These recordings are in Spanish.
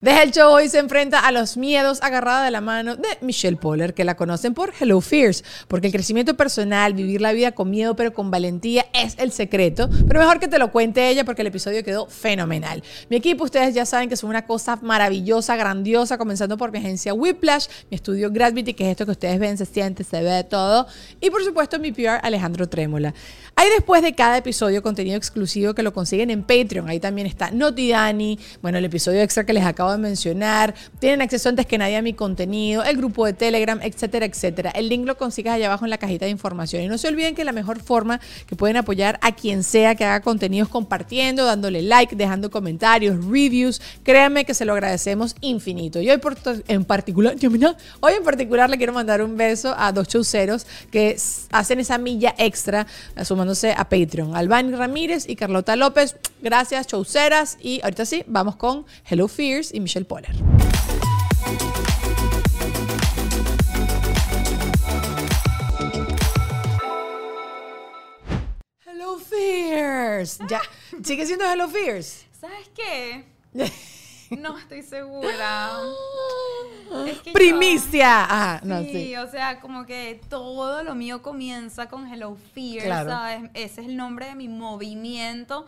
Desde el show hoy se enfrenta a los miedos agarrada de la mano de Michelle Poller, que la conocen por Hello Fears, porque el crecimiento personal, vivir la vida con miedo pero con valentía es el secreto, pero mejor que te lo cuente ella porque el episodio quedó fenomenal. Mi equipo, ustedes ya saben que es una cosa maravillosa, grandiosa, comenzando por mi agencia Whiplash, mi estudio Gravity, que es esto que ustedes ven, se siente, se ve todo, y por supuesto mi PR Alejandro Trémola. Hay después de cada episodio contenido exclusivo que lo consiguen en Patreon, ahí también está Noti Dani, bueno, el episodio extra que les acabo de mencionar. Tienen acceso antes que nadie a mi contenido, el grupo de Telegram, etcétera, etcétera. El link lo consigues allá abajo en la cajita de información. Y no se olviden que la mejor forma que pueden apoyar a quien sea que haga contenidos compartiendo, dándole like, dejando comentarios, reviews. Créanme que se lo agradecemos infinito. Y hoy en particular, hoy en particular le quiero mandar un beso a dos chauceros que hacen esa milla extra sumándose a Patreon. Albani Ramírez y Carlota López. Gracias, chauceras. Y ahorita sí, vamos con Hello Fears y Michelle Poller. Hello Fears. Ya, ¿Sigue siendo Hello Fears? ¿Sabes qué? No estoy segura. Primicia. sí, o sea, como que todo lo mío comienza con Hello Fears, ¿sabes? Ese es el nombre de mi movimiento.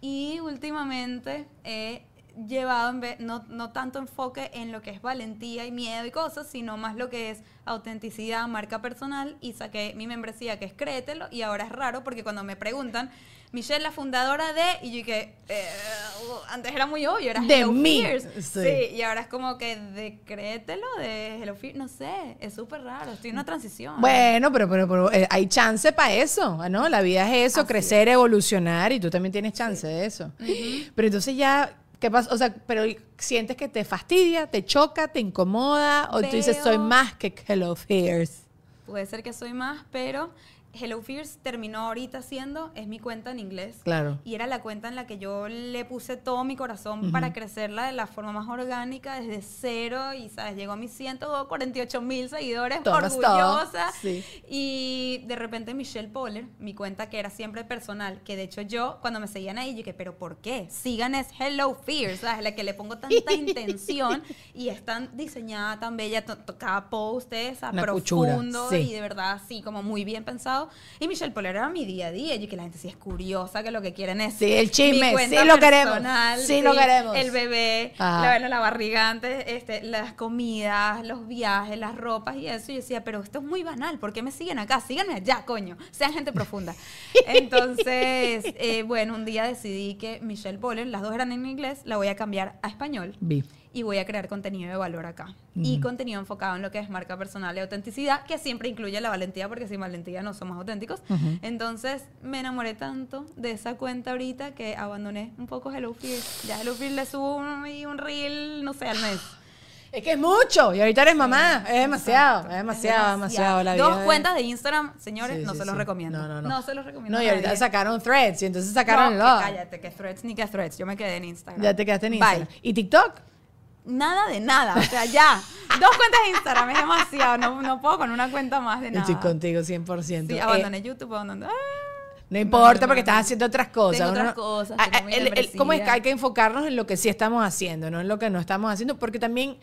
Y últimamente he llevado en vez, no, no tanto enfoque en lo que es valentía y miedo y cosas, sino más lo que es autenticidad, marca personal y saqué mi membresía que es Créetelo y ahora es raro porque cuando me preguntan, Michelle, la fundadora de, y yo que eh, antes era muy obvio, era de Hello Sí. y ahora es como que de Créetelo, de Hello Fears, no sé, es súper raro, estoy en una transición. Bueno, pero, pero, eh, hay chance para eso, ¿no? La vida es eso, crecer, evolucionar y tú también tienes chance de eso. Pero entonces ya ¿Qué pasa? O sea, pero sientes que te fastidia, te choca, te incomoda, o tú dices soy más que Hello Fears. Puede ser que soy más, pero Hello Fears terminó ahorita siendo, es mi cuenta en inglés. Claro. Y era la cuenta en la que yo le puse todo mi corazón para crecerla de la forma más orgánica, desde cero. Y, ¿sabes? Llegó a mis 148 mil seguidores, orgullosa. Y de repente Michelle Poller, mi cuenta que era siempre personal, que de hecho yo, cuando me seguían ahí, yo dije, ¿pero por qué? Sigan es Hello Fears, ¿sabes? La que le pongo tanta intención y es tan diseñada, tan bella, cada post es a profundo y de verdad, así como muy bien pensado y Michelle Poller era mi día a día. Y que la gente sí es curiosa, que lo que quieren es. Sí, el chisme, sí lo queremos. Sí, lo queremos. El bebé, la, la barriga antes, este, las comidas, los viajes, las ropas y eso. Y yo decía, pero esto es muy banal. ¿Por qué me siguen acá? Síganme allá, coño. Sean gente profunda. Entonces, eh, bueno, un día decidí que Michelle Poller, las dos eran en inglés, la voy a cambiar a español. Vi y voy a crear contenido de valor acá. Y contenido enfocado en lo que es marca personal y autenticidad, que siempre incluye la valentía, porque sin valentía no somos auténticos. Entonces me enamoré tanto de esa cuenta ahorita que abandoné un poco Hello Fears. Ya Hello Fears le subo un, un reel, no sé, al mes. Es que es mucho. Y ahorita eres mamá. Es demasiado. Es demasiado, demasiado, la vida. Dos cuentas de Instagram, señores, no se los recomiendo. No, no, no. No se los recomiendo. No, y ahorita sacaron threads. Y entonces sacaron no, cállate, que threads ni que threads. Yo me quedé en Instagram. Ya te quedaste en Instagram. ¿Y TikTok? Nada de nada. O sea, ya. Dos cuentas de Instagram es demasiado. No, no puedo con una cuenta más de nada. Estoy contigo 100%. Sí, eh, abandoné YouTube, abandoné. ¡ah! No importa porque estás haciendo otras cosas. otras cosas. Ah, ¿Cómo es que hay que enfocarnos en lo que sí estamos haciendo, no en lo que no estamos haciendo? Porque también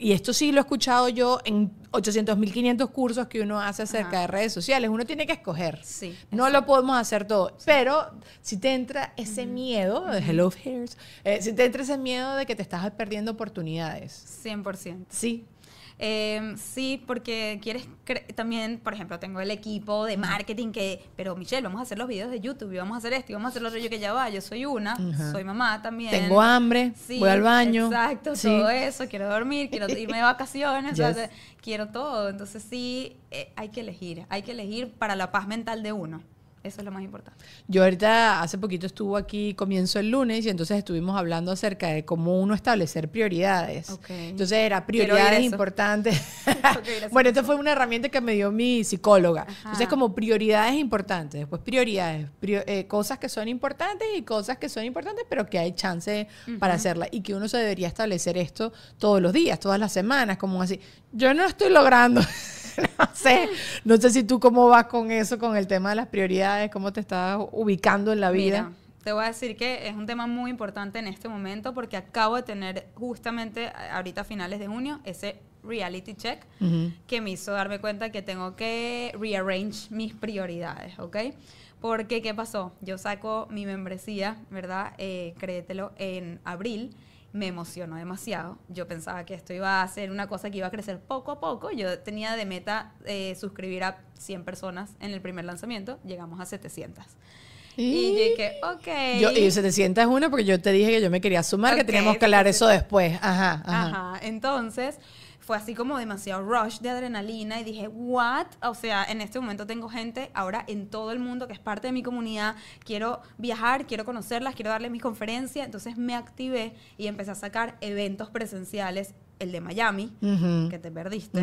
y esto sí lo he escuchado yo en 800, 1500 cursos que uno hace acerca de redes sociales. Uno tiene que escoger. Sí, no lo podemos hacer todo. Pero si te entra ese miedo de Hello Fears, eh, si te entra ese miedo de que te estás perdiendo oportunidades. 100%. Sí. Em, sí, porque quieres también, por ejemplo, tengo el equipo de marketing que, pero Michelle, vamos a hacer los videos de YouTube y vamos a hacer esto y vamos a hacer lo otro. Yo que ya va, yo soy una, soy mamá también. Tengo hambre, voy al baño. Exacto, todo eso, quiero dormir, quiero irme de vacaciones, quiero todo. Entonces sí, eh, hay que elegir, hay que elegir para la paz mental de uno. Eso es lo más importante. Yo ahorita, hace poquito estuvo aquí, comienzo el lunes, y entonces estuvimos hablando acerca de cómo uno establecer prioridades. Entonces era prioridades importantes. bueno, esta fue una herramienta que me dio mi psicóloga. Entonces como prioridades importantes, después prioridades, eh, cosas que son importantes y cosas que son importantes, pero que hay chance para hacerlas. Y que uno se debería establecer esto todos los días, todas las semanas, como así. Yo no estoy logrando. no sé, no sé si tú cómo vas con eso, con el tema de las prioridades, cómo te estás ubicando en la vida. te voy a decir que es un tema muy importante en este momento porque acabo de tener justamente ahorita a finales de junio ese reality check que me hizo darme cuenta que tengo que rearrange mis prioridades, ¿ok? Porque, ¿qué pasó? Yo saco mi membresía, ¿verdad? Eh, créetelo, en abril. Me emocionó demasiado. Yo pensaba que esto iba a ser una cosa que iba a crecer poco a poco. Yo tenía de meta eh, suscribir a 100 personas en el primer lanzamiento. Llegamos a 700. Y, dije, ok. Yo, y 700 es una porque yo te dije que yo me quería sumar, que teníamos que hablar eso después. Ajá, ajá. Ajá. Entonces, fue así como demasiado rush de adrenalina y dije, what? O sea, en este momento tengo gente ahora en todo el mundo que es parte de mi comunidad, quiero viajar, quiero conocerlas, quiero darle mis conferencias, entonces me activé y empecé a sacar eventos presenciales, el de Miami, que te perdiste.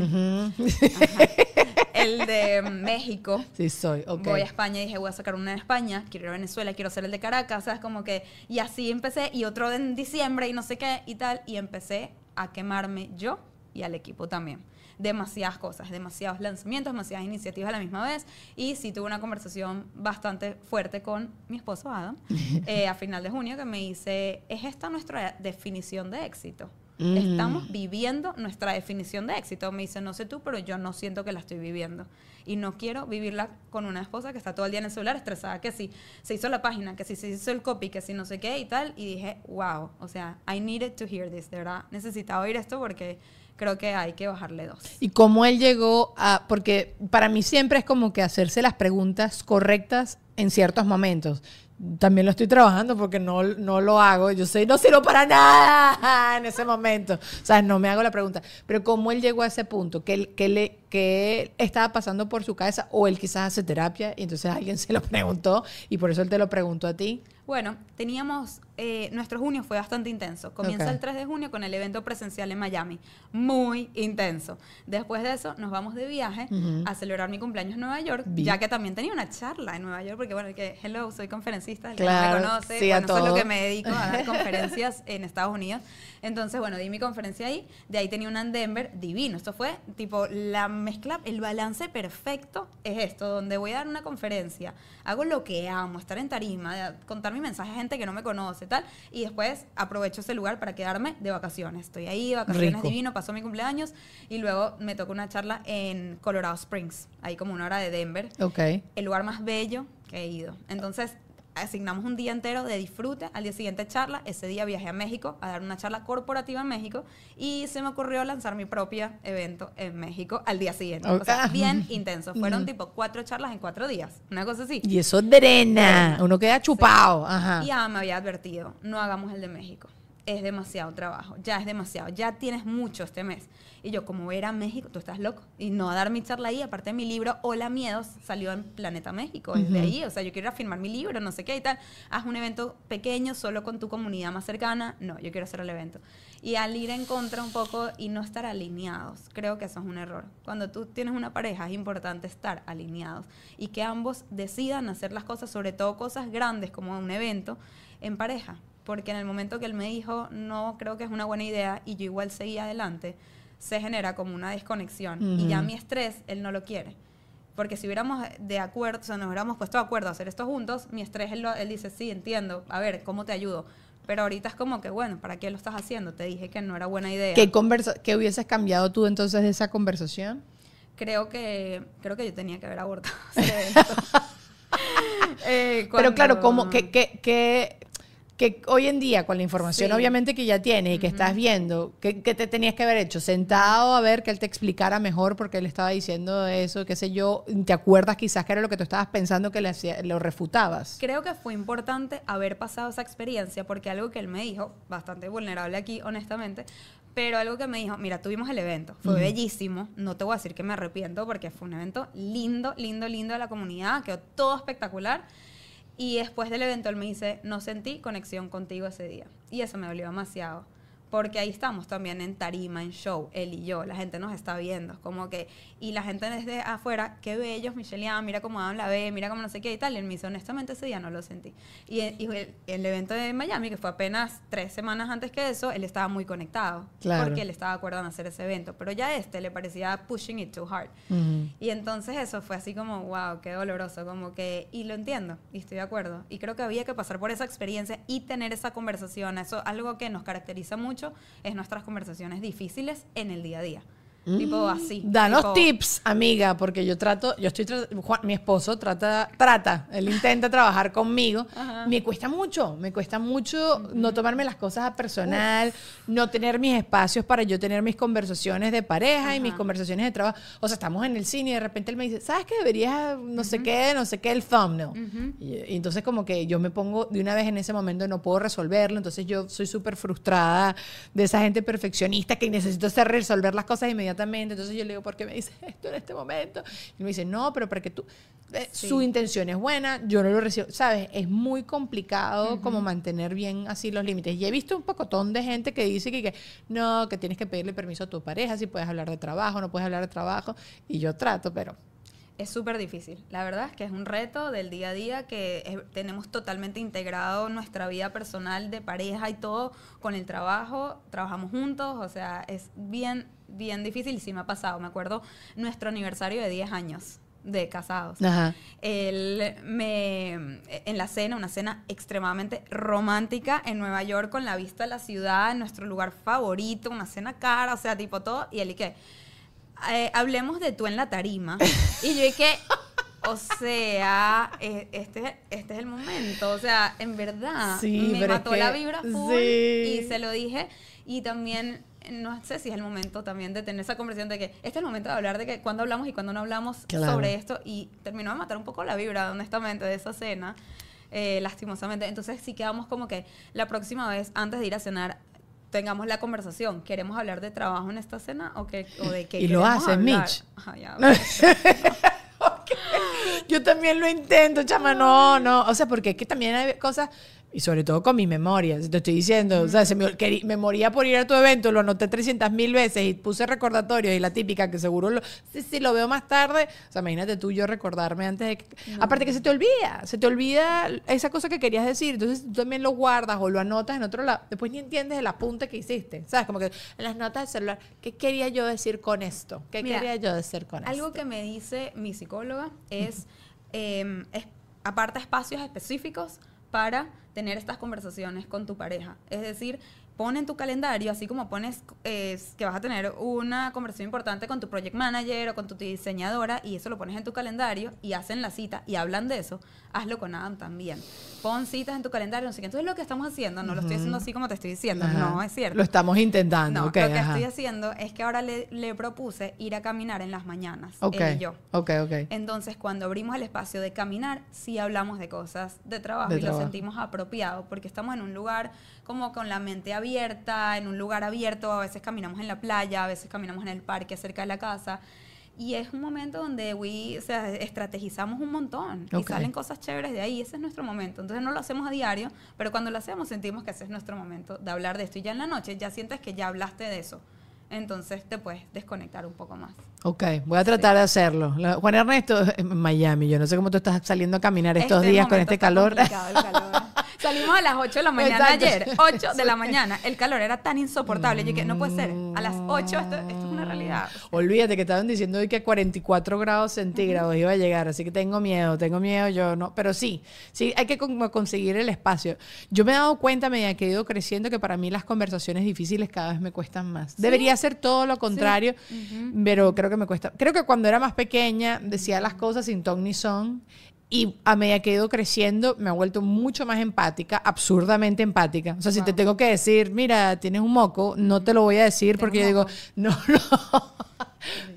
el de México. Sí, soy, Voy a España y dije, voy a sacar una de España, quiero ir a Venezuela, quiero hacer el de Caracas, ¿sabes? Como que, y así empecé, y otro en diciembre y no sé qué y tal, y empecé a quemarme yo y al equipo también. Demasiadas cosas, demasiados lanzamientos, demasiadas iniciativas a la misma vez. Y sí tuve una conversación bastante fuerte con mi esposo Adam eh, a final de junio que me dice, ¿es esta nuestra definición de éxito? Estamos viviendo nuestra definición de éxito. Me dice, no sé tú, pero yo no siento que la estoy viviendo. Y no quiero vivirla con una esposa que está todo el día en el celular estresada, que si se hizo la página, que si se hizo el copy, que si no sé qué y tal. Y dije, wow, o sea, I needed to hear this, de verdad. Necesitaba oír esto porque creo que hay que bajarle dos. ¿Y cómo él llegó a...? Porque para mí siempre es como que hacerse las preguntas correctas en ciertos momentos. También lo estoy trabajando porque no, no lo hago. Yo sé, no sirvo para nada en ese momento. O sea, no me hago la pregunta. Pero cómo él llegó a ese punto, que, que, le, que estaba pasando por su cabeza o él quizás hace terapia y entonces alguien se lo preguntó y por eso él te lo preguntó a ti. Bueno, teníamos, eh, nuestro junio fue bastante intenso. Comienza el 3 de junio con el evento presencial en Miami. Muy intenso. Después de eso, nos vamos de viaje a celebrar mi cumpleaños en Nueva York, ya que también tenía una charla en Nueva York, porque bueno, que, hello, soy conferencista, el que no me conoce, sí, bueno, eso es lo que me dedico a dar conferencias en Estados Unidos. Entonces, bueno, di mi conferencia ahí, de ahí tenía una en Denver, divino. Esto fue tipo la mezcla, el balance perfecto es esto, donde voy a dar una conferencia, hago lo que amo, estar en tarima, contar mi mensaje a gente que no me conoce, tal, y después aprovecho ese lugar para quedarme de vacaciones. Estoy ahí, vacaciones divino, pasó mi cumpleaños y luego me tocó una charla en Colorado Springs, ahí como una hora de Denver. Ok. El lugar más bello que he ido. Entonces, asignamos un día entero de disfrute, al día siguiente charla, ese día viajé a México a dar una charla corporativa en México y se me ocurrió lanzar mi propio evento en México al día siguiente. O sea, bien intenso. Fueron tipo cuatro charlas en cuatro días, una cosa así. Y eso drena, uno queda chupado. Ajá. Y ya me había advertido, no hagamos el de México es demasiado trabajo, ya es demasiado, ya tienes mucho este mes. Y yo, como voy a México, tú estás loco. Y no a dar mi charla ahí, aparte mi libro Hola Miedos salió en Planeta México, desde ahí. O sea, yo quiero ir a firmar mi libro, no sé qué y tal. Haz un evento pequeño, solo con tu comunidad más cercana. No, yo quiero hacer el evento. Y al ir en contra un poco y no estar alineados, creo que eso es un error. Cuando tú tienes una pareja es importante estar alineados y que ambos decidan hacer las cosas, sobre todo cosas grandes como un evento, en pareja porque en el momento que él me dijo, no creo que es una buena idea, y yo igual seguía adelante, se genera como una desconexión. Y ya mi estrés, él no lo quiere. Porque si hubiéramos de acuerdo, o sea, nos hubiéramos puesto de acuerdo a hacer esto juntos, mi estrés, él, él dice, sí, entiendo, a ver, ¿cómo te ayudo? Pero ahorita es como que, bueno, ¿para qué lo estás haciendo? Te dije que no era buena idea. ¿Qué, conversa ¿Qué hubieses cambiado tú entonces de esa conversación? Creo que, creo que yo tenía que haber abortado. eh, Pero claro, ¿cómo, qué, qué, qué, que hoy en día, con la información obviamente que ya tienes y que estás viendo, ¿qué, te tenías que haber hecho? ¿Sentado a ver que él te explicara mejor porque él estaba diciendo eso, qué sé yo? ¿Te acuerdas quizás que era lo que tú estabas pensando que le lo refutabas? Creo que fue importante haber pasado esa experiencia porque algo que él me dijo, bastante vulnerable aquí, honestamente, pero algo que me dijo, mira, tuvimos el evento, fue bellísimo, no te voy a decir que me arrepiento porque fue un evento lindo, lindo, lindo de la comunidad, quedó todo espectacular y después del evento él me dice, no sentí conexión contigo ese día. Y eso me dolió demasiado. Porque ahí estamos también en tarima, en show, él y yo, la gente nos está viendo, como que, y la gente desde afuera, qué bellos, Michelle, mira cómo habla, ve, mira cómo no sé qué y tal, y él me dice, honestamente ese día no lo sentí. Y, el, el, evento de Miami, que fue apenas tres semanas antes que eso, él estaba muy conectado, porque él estaba de acuerdo en hacer ese evento, pero ya este le parecía pushing it too hard. Y entonces eso fue así como, wow, qué doloroso, como que, y lo entiendo, y estoy de acuerdo, y creo que había que pasar por esa experiencia y tener esa conversación, eso algo que nos caracteriza mucho es nuestras conversaciones difíciles en el día a día. Tipo mm. así. Danos tips, amiga, porque yo trato, yo estoy, Juan, mi esposo trata, trata, él intenta trabajar conmigo. Me cuesta mucho, me cuesta mucho no tomarme las cosas a personal, no tener mis espacios para yo tener mis conversaciones de pareja y mis conversaciones de trabajo. O sea, estamos en el cine y de repente él me dice, ¿sabes qué deberías, no sé qué, no sé qué, el thumbnail? y, entonces como que yo me pongo de una vez en ese momento, no puedo resolverlo, entonces yo soy súper frustrada de esa gente perfeccionista que necesito hacer resolver las cosas inmediatamente entonces yo le digo, ¿por qué me dices esto en este momento? Y me dice, no, pero para que tú... Eh, su intención es buena, yo no lo recibo. ¿Sabes? Es muy complicado como mantener bien así los límites. Y he visto un pocotón de gente que dice que, que no, que tienes que pedirle permiso a tu pareja, si puedes hablar de trabajo, no puedes hablar de trabajo. Y yo trato, pero es súper difícil. La verdad es que es un reto del día a día que tenemos totalmente integrado nuestra vida personal de pareja y todo con el trabajo. Trabajamos juntos, o sea, es bien, bien difícil sí me ha pasado. Me acuerdo nuestro aniversario de 10 años de casados. Él me, en la cena, una cena extremadamente romántica en Nueva York con la vista a la ciudad, en nuestro lugar favorito, una cena cara, o sea, tipo todo. Y él y que eh, hablemos de tú en la tarima. y yo dije, o sea, eh, este, este es el momento. O sea, en verdad, me mató la vibra full y se lo dije. Y también, no sé si es el momento también de tener esa conversación de que este es el momento de hablar de que cuando hablamos y cuando no hablamos sobre esto. Y terminó de matar un poco la vibra, honestamente, de esa cena. Eh, lastimosamente. Entonces sí quedamos como que la próxima vez, antes de ir a cenar, tengamos la conversación. ¿Queremos hablar de trabajo en esta cena o, qué, o de qué? Y lo hace Mitch. Yo también lo intento, chama, no, no. O sea, porque es que también hay cosas y sobre todo con mi memoria, te estoy diciendo, o sea, se me, moría por ir a tu evento, lo anoté 300 mil veces y puse recordatorios y la típica que seguro lo, sí, sí, lo veo más tarde, o sea, imagínate tú yo recordarme antes de que, aparte que se te olvida, se te olvida esa cosa que querías decir, entonces tú también lo guardas o lo anotas en otro lado, después ni entiendes el apunte que hiciste, ¿sabes? Como que en las notas del celular, ¿qué quería yo decir con esto? ¿Qué quería yo decir con esto? Algo que me dice mi psicóloga es, em, es aparte espacios específicos para tener estas conversaciones con tu pareja. Es decir, pon en tu calendario, así como pones que vas a tener una conversación importante con tu project manager o con tu diseñadora y eso lo pones en tu calendario y hacen la cita y hablan de eso, hazlo con Adam también. Pon citas en tu calendario, no sé qué. Entonces lo que estamos haciendo, no lo estoy haciendo así como te estoy diciendo, no es cierto. Lo estamos intentando. lo que estoy haciendo es que ahora le, propuse ir a caminar en las mañanas, él y yo. Ok, ok. Entonces cuando abrimos el espacio de caminar, sí hablamos de cosas de trabajo y lo sentimos apropiado porque estamos en un lugar como con la mente abierta, en un lugar abierto, a veces caminamos en la playa, a veces caminamos en el parque cerca de la casa. Y es un momento donde we, o sea, estrategizamos un montón y salen cosas chéveres de ahí. Ese es nuestro momento. Entonces no lo hacemos a diario, pero cuando lo hacemos sentimos que ese es nuestro momento de hablar de esto. Y ya en la noche ya sientes que ya hablaste de eso. Entonces te puedes desconectar un poco más. Ok, voy a tratar de hacerlo. Juan Ernesto, en Miami, yo no sé cómo tú estás saliendo a caminar estos este días con este calor. Calor. Salimos a las 8 de la mañana ayer. 8 de la mañana. El calor era tan insoportable. Yo que no puede ser. A las 8 esto, es una realidad. Olvídate que estaban diciendo hoy que 44 grados centígrados iba a llegar. Así que tengo miedo, tengo miedo. Yo no. Pero sí, sí, hay que conseguir el espacio. Yo me he dado cuenta, medida que he ido creciendo, que para mí las conversaciones difíciles cada vez me cuestan más. Debería ser todo lo contrario, pero creo que me cuesta. Creo que cuando era más pequeña decía las cosas sin ton ni son y a medida que he ido creciendo, me ha vuelto mucho más empática, absurdamente empática. O sea, si te tengo que decir, mira, tienes un moco, no te lo voy a decir porque yo digo, no, no.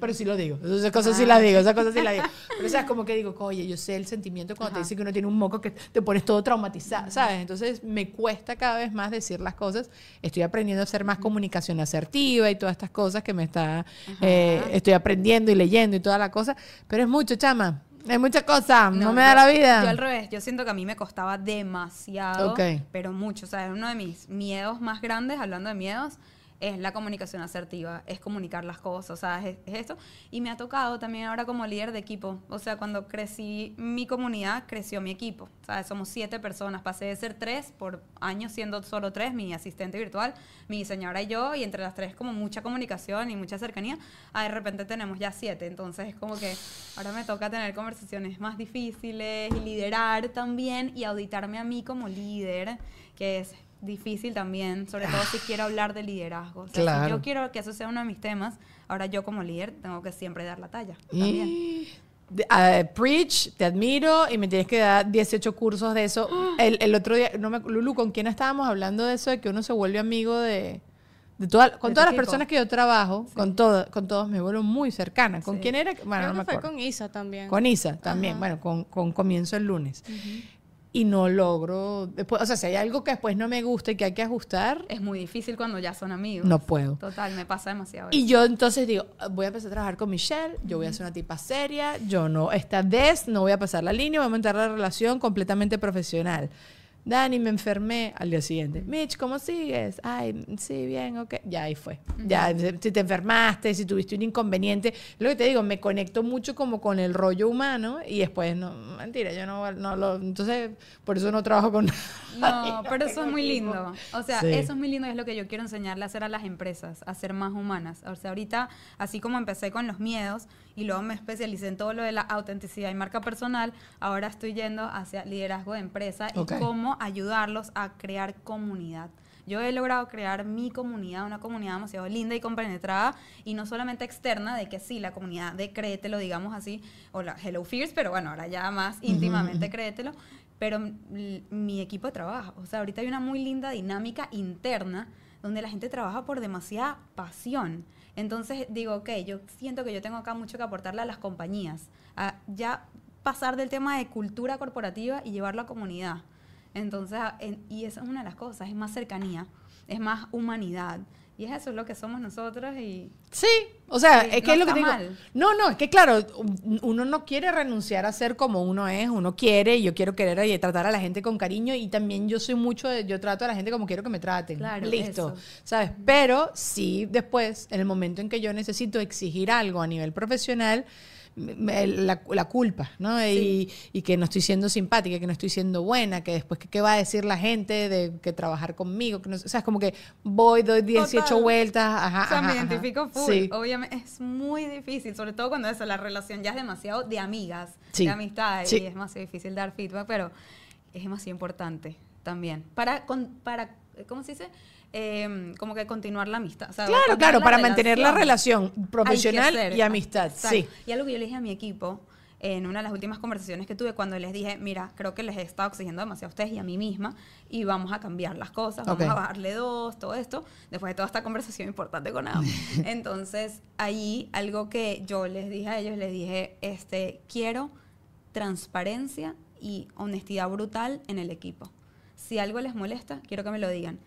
Pero sí lo digo. Esas cosas sí las digo, esas cosas sí las digo. Pero o sea, como que digo, oye, yo sé el sentimiento cuando te dicen que uno tiene un moco que te pones todo traumatizado, ¿sabes? Entonces me cuesta cada vez más decir las cosas. Estoy aprendiendo a hacer más comunicación asertiva y todas estas cosas que me está, eh, estoy aprendiendo y leyendo y toda la cosa. Pero es mucho, chama Hay muchas cosas, no, me da la vida. Yo al revés, yo siento que a mí me costaba demasiado, pero mucho. O sea, es uno de mis miedos más grandes, hablando de miedos, es la comunicación asertiva, es comunicar las cosas, o sea, es, esto. Y me ha tocado también ahora como líder de equipo, o sea, cuando crecí mi comunidad, creció mi equipo, o sea, somos siete personas, pasé de ser tres por años siendo solo tres, mi asistente virtual, mi diseñadora y yo, y entre las tres como mucha comunicación y mucha cercanía, a de repente tenemos ya siete, entonces es como que ahora me toca tener conversaciones más difíciles y liderar también y auditarme a mí como líder, que es difícil también, sobre todo si quiero hablar de liderazgo. Si yo quiero que eso sea uno de mis temas, ahora yo como líder tengo que siempre dar la talla. También. preach, te admiro y me tienes que dar 18 cursos de eso. El, otro día, no me, Lulu, ¿con quién estábamos hablando de eso? De que uno se vuelve amigo de, de con todas las personas que yo trabajo, con, todo, con todos me vuelvo muy cercana. ¿Con quién era? Bueno, no me acuerdo. Fue con Isa también. Con Isa también, bueno, con, con comienzo el lunes y no logro después, o sea, si hay algo que después no me gusta y que hay que ajustar, es muy difícil cuando ya son amigos. No puedo. Total, me pasa demasiado. Y yo entonces digo, voy a empezar a trabajar con Michelle, yo voy a ser una tipa seria, yo no esta vez no voy a pasar la línea, voy a montar la relación completamente profesional. Dani, me enfermé al día siguiente. Mitch, ¿cómo sigues? Ay, sí, bien, ok. Ya ahí fue. Ya, si te enfermaste, si tuviste un inconveniente. Lo que te digo, me conecto mucho como con el rollo humano y después, no, mentira, yo no, no lo. Entonces, por eso no trabajo con. No, pero eso es muy lindo. O sea, eso es muy lindo y es lo que yo quiero enseñarle a hacer a las empresas, a ser más humanas. O sea, ahorita, así como empecé con los miedos y luego me especialicé en todo lo de la autenticidad y marca personal, ahora estoy yendo hacia liderazgo de empresa y cómo ayudarlos a crear comunidad. Yo he logrado crear mi comunidad, una comunidad demasiado linda y compenetrada, y no solamente externa, de que sí, la comunidad de Créetelo, digamos así, o la Hello Fears, pero bueno, ahora ya más íntimamente Créetelo, pero mi equipo de trabajo. O sea, ahorita hay una muy linda dinámica interna donde la gente trabaja por demasiada pasión. Entonces digo, ok, yo siento que yo tengo acá mucho que aportarle a las compañías, a ya pasar del tema de cultura corporativa y llevarlo a comunidad. Entonces, y esa es una de las cosas, es más cercanía, es más humanidad. Y eso es lo que somos nosotros y... Sí, o sea, es que es lo que digo. No, no, es que claro, uno no quiere renunciar a ser como uno es, uno quiere, yo quiero querer y tratar a la gente con cariño y también yo soy mucho, de, yo trato a la gente como quiero que me traten. Claro, Listo, ¿sabes? Pero sí, después, en el momento en que yo necesito exigir algo a nivel profesional, la, la culpa, ¿no? Y, y, que no estoy siendo simpática, que no estoy siendo buena, que después, ¿qué va a decir la gente de que trabajar conmigo? Que no, o sea, es como que voy, doy 18 vueltas, ajá, O sea, me identifico full. Obviamente es muy difícil, sobre todo cuando eso, la relación ya es demasiado de amigas, de amistad, y es más difícil dar feedback, pero es demasiado importante también. Para, para ¿cómo se dice? Em, como que continuar la amistad. claro, claro, para mantener la relación profesional y amistad. Sí. Y algo que yo le dije a mi equipo en una de las últimas conversaciones que tuve cuando les dije, mira, creo que les he estado exigiendo demasiado a ustedes y a mí misma y vamos a cambiar las cosas, vamos a bajarle dos, todo esto, después de toda esta conversación importante con Adam. Entonces, ahí algo que yo les dije a ellos, les dije, este, quiero transparencia y honestidad brutal en el equipo. Si algo les molesta, quiero que me lo digan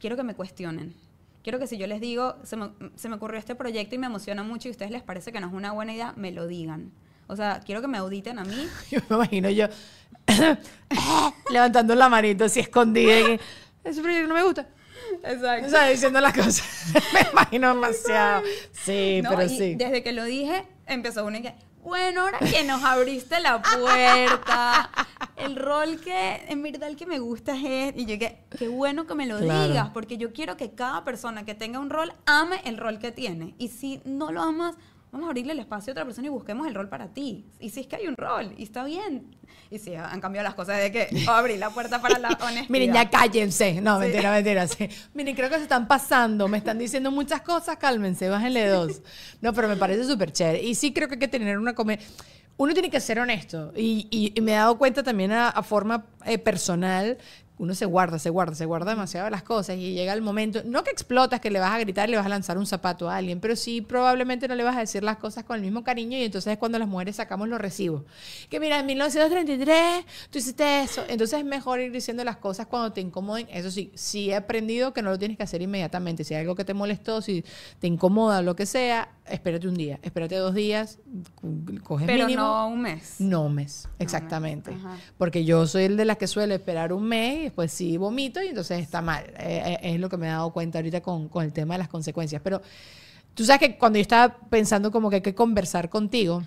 quiero que me cuestionen. Quiero que si yo les digo, se me, se me ocurrió este proyecto y me emociona mucho y a ustedes les parece que no es una buena idea, me lo digan. O sea, quiero que me auditen a mí. Yo me imagino yo levantando la manito así escondida. Y, Ese proyecto no me gusta. Exacto. O sea, diciendo las cosas. me imagino demasiado. Sí, pero sí. Desde que lo dije, empezó una que, bueno, ahora que nos abriste la puerta, el rol que en verdad el que me gusta es, y yo que, qué bueno que me lo digas, porque yo quiero que cada persona que tenga un rol ame el rol que tiene. Y si no lo amas, vamos a abrirle el espacio a otra persona y busquemos el rol para ti. Y si es que hay un rol, y está bien. Y si han cambiado las cosas de que abrí la puerta para la honestidad. Miren, ya cállense. No, mentira, mentira. Sí. Miren, creo que se están pasando. Me están diciendo muchas cosas. Cálmense, bájenle dos. No, pero me parece súper chévere. Y sí creo que hay que tener una comedia uno tiene que ser honesto. Y, y, me he dado cuenta también a, forma eh, personal uno se guarda, se guarda, se guarda demasiado las cosas y llega el momento, no que explotas, que le vas a gritar, le vas a lanzar un zapato a alguien, pero sí probablemente no le vas a decir las cosas con el mismo cariño y entonces es cuando las mujeres sacamos los recibos. Que mira, en 1933 tú hiciste eso, entonces es mejor ir diciendo las cosas cuando te incomoden. Eso sí, sí he aprendido que no lo tienes que hacer inmediatamente. Si hay algo que te molestó, si te incomoda, lo que sea, espérate un día, espérate dos días, coges Pero mínimo. no un mes. No un mes, exactamente. Porque yo soy el de las que suele esperar un mes y después sí vomito y entonces está mal. Eh, eh, es lo que me he dado cuenta ahorita con, con el tema de las consecuencias. Pero tú sabes que cuando yo estaba pensando como que hay que conversar contigo,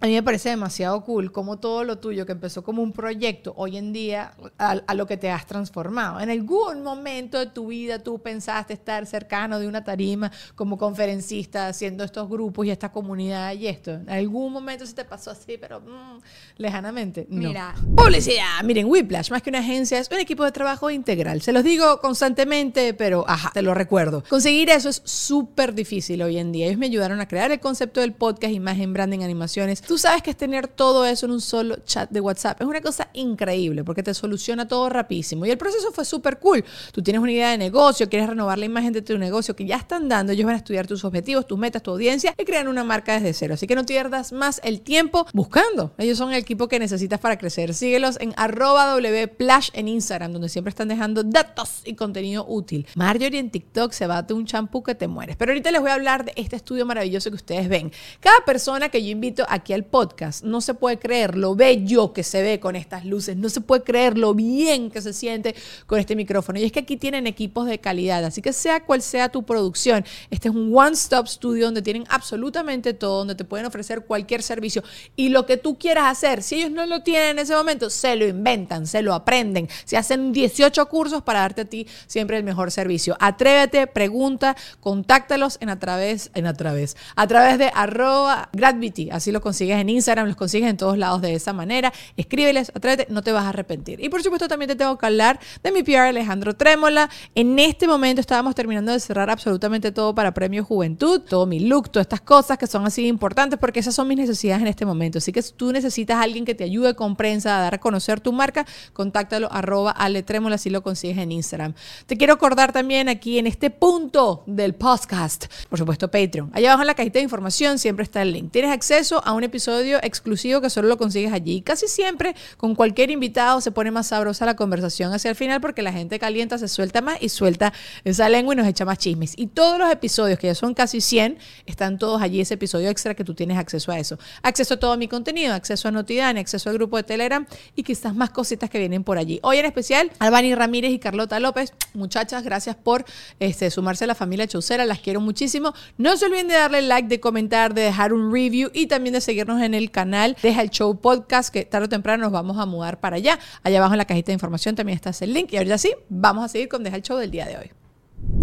a mí me parece demasiado cool como todo lo tuyo que empezó como un proyecto, hoy en día a, lo que te has transformado. En algún momento de tu vida tú pensaste estar cercano de una tarima como conferencista, haciendo estos grupos y esta comunidad y esto. En algún momento se te pasó así, pero mm, lejanamente. No. Mira. Publicidad. Miren, Whiplash, más que una agencia, es un equipo de trabajo integral. Se los digo constantemente, pero ajá, te lo recuerdo. Conseguir eso es súper difícil hoy en día. Ellos me ayudaron a crear el concepto del podcast, imagen, branding, animaciones Tú sabes que es tener todo eso en un solo chat de WhatsApp. Es una cosa increíble porque te soluciona todo rapidísimo. Y el proceso fue súper cool. Tú tienes una idea de negocio, quieres renovar la imagen de tu negocio que ya están dando. Ellos van a estudiar tus objetivos, tus metas, tu audiencia y crean una marca desde cero. Así que no pierdas más el tiempo buscando. Ellos son el equipo que necesitas para crecer. Síguelos en arroba wplash en Instagram, donde siempre están dejando datos y contenido útil. Marjorie en TikTok se bate un champú que te mueres. Pero ahorita les voy a hablar de este estudio maravilloso que ustedes ven. Cada persona que yo invito aquí al podcast. No se puede creer lo bello que se ve con estas luces, no se puede creer lo bien que se siente con este micrófono. Y es que aquí tienen equipos de calidad, así que sea cual sea tu producción, este es un one-stop studio donde tienen absolutamente todo, donde te pueden ofrecer cualquier servicio y lo que tú quieras hacer, si ellos no lo tienen en ese momento, se lo inventan, se lo aprenden, se hacen 18 cursos para darte a ti siempre el mejor servicio. Atrévete, pregunta, contáctalos en a través, en a través, a través de arroba gravity, así lo consigues en Instagram, los consigues en todos lados de esa manera. Escríbeles, atrévete, no te vas a arrepentir. Y por supuesto también te tengo que hablar de mi PR Alejandro Trémola. En este momento estábamos terminando de cerrar absolutamente todo para Premio Juventud, todo mi look, todas estas cosas que son así importantes porque esas son mis necesidades en este momento. Así que si tú necesitas a alguien que te ayude con prensa a dar a conocer tu marca, contáctalo arroba Ale Trémola si lo consigues en Instagram. Te quiero acordar también aquí en este punto del podcast, por supuesto Patreon. Allá abajo en la cajita de información siempre está el link. Tienes acceso a un episodio episodio exclusivo que solo lo consigues allí. Casi siempre con cualquier invitado se pone más sabrosa la conversación hacia el final porque la gente calienta, se suelta más y suelta esa lengua y nos echa más chismes. Y todos los episodios, que ya son casi 100, están todos allí, ese episodio extra que tú tienes acceso a eso. Acceso a todo mi contenido, acceso a Notidani, acceso al grupo de Telegram y quizás más cositas que vienen por allí. Hoy en especial, Albani Ramírez y Carlota López. Muchachas, gracias por este, sumarse a la familia Chaucera. Las quiero muchísimo. No se olviden de darle like, de comentar, de dejar un review y también de seguirnos en el canal Deja el Show Podcast, que tarde o temprano nos vamos a mudar para allá. Allá abajo en la cajita de información también está ese link. Y ahora sí, vamos a seguir con Deja el Show del día de hoy.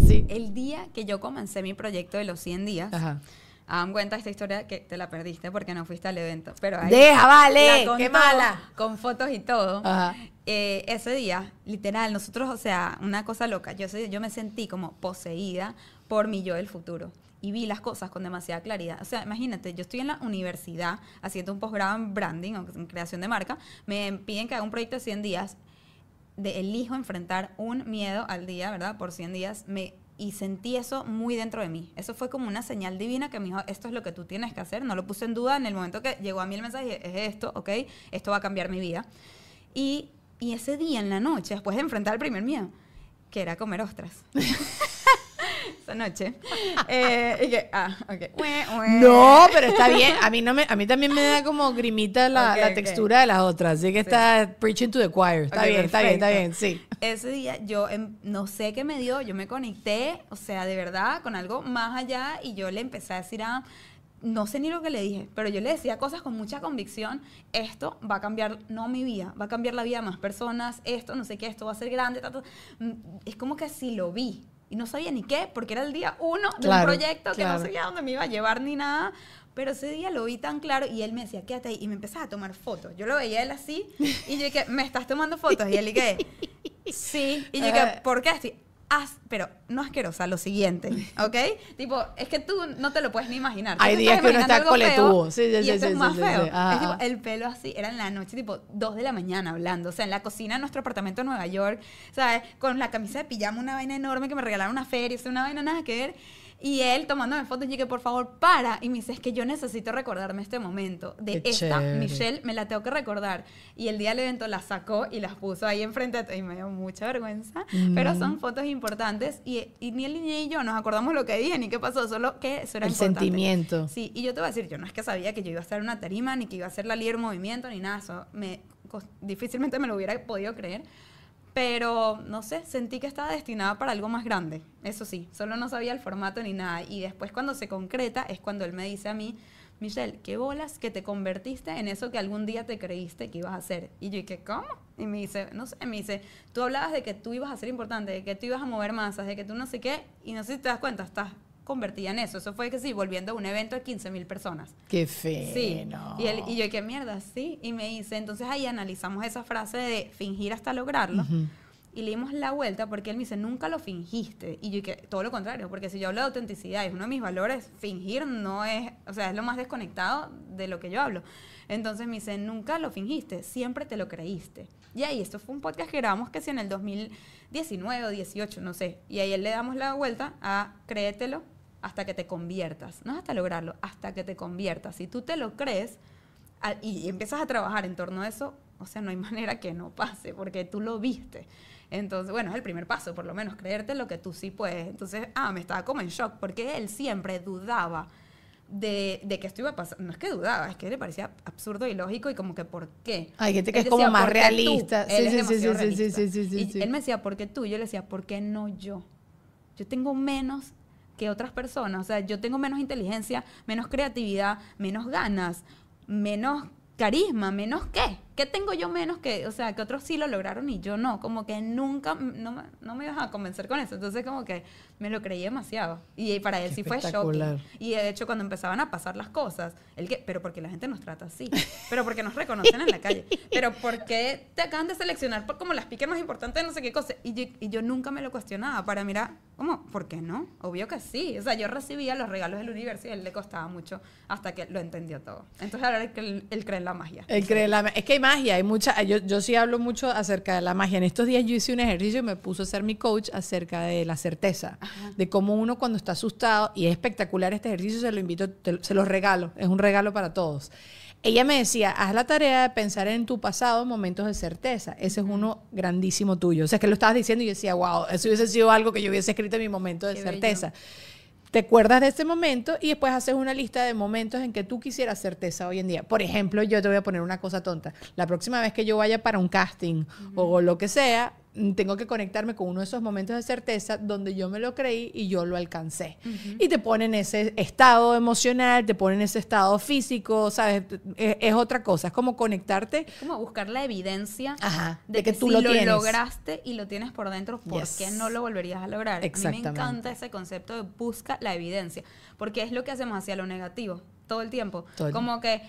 Sí. El día que yo comencé mi proyecto de los 100 días, Ajá. Hagan cuenta esta historia que te la perdiste porque no fuiste al evento. Pero ahí Deja, vale, qué mala. Con fotos y todo. Ajá. Eh, ese día, literal, nosotros, o sea, una cosa loca. Yo, yo me sentí como poseída por mi yo del futuro y vi las cosas con demasiada claridad. O sea, imagínate, yo estoy en la universidad haciendo un posgrado en branding o en creación de marca, me piden que haga un proyecto de 100 días, de elijo enfrentar un miedo al día, ¿verdad? Por 100 días, me y sentí eso muy dentro de mí. Eso fue como una señal divina que me dijo, esto es lo que tú tienes que hacer. No lo puse en duda en el momento que llegó a mí el mensaje, es esto, ¿ok? Esto va a cambiar mi vida. Y, y ese día en la noche, después de enfrentar el primer miedo, que era comer ostras. noche. Eh, y que, ah, No, pero está bien. A mí, no me, a mí también me da como grimita la, la textura de las otras. Así que está preaching to the choir. Está bien, está bien, está bien, sí. Ese día yo em, no sé qué me dio, yo me conecté, o sea, de verdad, con algo más allá y yo le empecé a decir a no sé ni lo que le dije, pero yo le decía cosas con mucha convicción. Esto va a cambiar, no mi vida, va a cambiar la vida de más personas. Esto, no sé qué, esto va a ser grande. Mm, es como que si lo vi y no sabía ni qué, porque era el día uno de un proyecto que no sabía dónde me iba a llevar ni nada. Pero ese día lo vi tan claro y él me decía, quédate ahí. Y me empezaba a tomar fotos. Yo lo veía él así y yo dije, ¿me estás tomando fotos? Y él dije, sí. Y yo dije, ¿por qué? Pero no asquerosa, lo siguiente, ¿ok? tipo, es que tú no te lo puedes ni imaginar. Hay días que uno está coletudo. Sí, sí, y esto es más feo. es tipo, el pelo así, era en la noche, tipo, dos de la mañana hablando. O sea, en la cocina de nuestro apartamento en Nueva York, ¿sabes? Con la camisa de pijama, una vaina enorme que me regalaron una feria, o sea, una vaina nada que ver. Y él tomándome fotos y que por favor para. Y me dice, es que yo necesito recordarme este momento de esta. Michelle, me la tengo que recordar. Y el día del evento la sacó y las puso ahí enfrente y me dio mucha vergüenza. Pero son fotos importantes y, ni él ni yo nos acordamos lo que dije ni qué pasó, solo que eso era El sentimiento. Sí, y yo te voy a decir, yo no es que sabía que yo iba a hacer una tarima, ni que iba a ser la líder movimiento, ni nada. Eso me, difícilmente me lo hubiera podido creer pero no sé, sentí que estaba destinada para algo más grande, eso sí, solo no sabía el formato ni nada. Y después cuando se concreta es cuando él me dice a mí, Michelle, qué bolas que te convertiste en eso que algún día te creíste que ibas a hacer. Y yo dije, ¿cómo? Y me dice, no sé, me dice, tú hablabas de que tú ibas a ser importante, de que tú ibas a mover masas, de que tú no sé qué, y no sé si te das cuenta, estás convertida en eso. Eso fue que sí, volviendo a un evento de 15 mil personas. Qué fe. Sí. Y, él, y yo, qué mierda, sí. Y me dice, entonces ahí analizamos esa frase de fingir hasta lograrlo. Y le dimos la vuelta porque él me dice, nunca lo fingiste. Y yo que todo lo contrario, porque si yo hablo de autenticidad, es uno de mis valores, fingir no es, o sea, es lo más desconectado de lo que yo hablo. Entonces me dice, nunca lo fingiste, siempre te lo creíste. Y ahí, esto fue un podcast que grabamos que si en el 2019 o 18, no sé. Y ahí él le damos la vuelta a créetelo hasta que te conviertas. No hasta lograrlo, hasta que te conviertas. Si tú te lo crees y empiezas a trabajar en torno a eso, o sea, no hay manera que no pase, porque tú lo viste. Entonces, bueno, es el primer paso, por lo menos, creerte lo que tú sí puedes. Entonces, ah, me estaba como en shock, porque él siempre dudaba de, de, que esto iba a pasar. No es que dudaba, es que le parecía absurdo y lógico y como que ¿por qué? Hay gente que es como más realista. Sí, sí, sí, sí, sí, sí, sí, Y él me decía, ¿por qué tú? Yo le decía, ¿por qué no yo? Yo tengo menos que otras personas. O sea, yo tengo menos inteligencia, menos creatividad, menos ganas, menos carisma, menos qué. ¿Qué tengo yo menos que, o sea, que otros sí lo lograron y yo no? Como que nunca, no, no me ibas a convencer con eso. Entonces, como que me lo creí demasiado. Y para él sí fue shocking. Y de hecho, cuando empezaban a pasar las cosas, él que, pero porque la gente nos trata así, pero porque nos reconocen en la calle, pero porque te acaban de seleccionar por como las piques más importantes de no sé qué cosa. Y yo, y yo nunca me lo cuestionaba. Para mirar, ¿cómo? ¿Por qué no? Obvio que sí. O sea, yo recibía los regalos del universo y a él le costaba mucho hasta que lo entendió todo. Entonces, ahora él, él cree en la magia. Él cree en la Es que magia, hay mucha. Yo, yo sí hablo mucho acerca de la magia. En estos días yo hice un ejercicio y me puso a ser mi coach acerca de la certeza, de cómo uno cuando está asustado, y es espectacular este ejercicio, se lo invito, se los regalo, es un regalo para todos. Ella me decía, haz la tarea de pensar en tu pasado en momentos de certeza. Ese es uno grandísimo tuyo. O sea, que lo estabas diciendo y yo decía, wow, eso hubiese sido algo que yo hubiese escrito en mi momento de certeza te acuerdas de ese momento y después haces una lista de momentos en que tú quisieras certeza hoy en día. Por ejemplo, yo te voy a poner una cosa tonta. La próxima vez que yo vaya para un casting o lo que sea, tengo que conectarme con uno de esos momentos de certeza donde yo me lo creí y yo lo alcancé. Y te ponen ese estado emocional, te ponen ese estado físico, ¿sabes? Es, otra cosa, es como conectarte. Es como buscar la evidencia de, que, tú lo, lograste y lo tienes por dentro, ¿por qué no lo volverías a lograr? A mí me encanta ese concepto de busca la evidencia, porque es lo que hacemos hacia lo negativo todo el tiempo. como que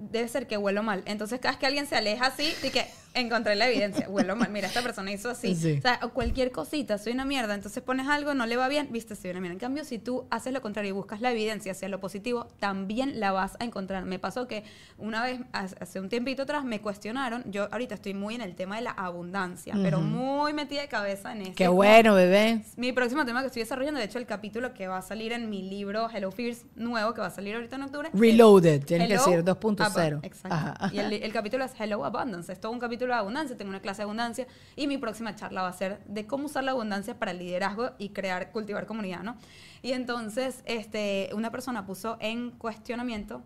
debe ser que huelo mal. Entonces, cada vez que alguien se aleja así, y que encontré la evidencia, huelo mal. Mira, esta persona hizo así. O sea, cualquier cosita, soy una mierda. Entonces pones algo, no le va bien, viste, soy una mierda. En cambio, si tú haces lo contrario y buscas la evidencia hacia lo positivo, también la vas a encontrar. Me pasó que una vez, hace un tiempito atrás, me cuestionaron. Yo ahorita estoy muy en el tema de la abundancia, pero muy metida de cabeza en eso. Qué bueno, bebé. Mi próximo tema que estoy desarrollando, de hecho, el capítulo que va a salir en mi libro Hello Fears nuevo, que va a salir ahorita en octubre. Reloaded, tiene que decir 2.0. Exacto. Y el, capítulo es Hello Abundance. Es todo un capítulo de abundancia. Tengo una clase de abundancia. Y mi próxima charla va a ser de cómo usar la abundancia para el liderazgo y crear, cultivar comunidad, ¿no? Y entonces, este, una persona puso en cuestionamiento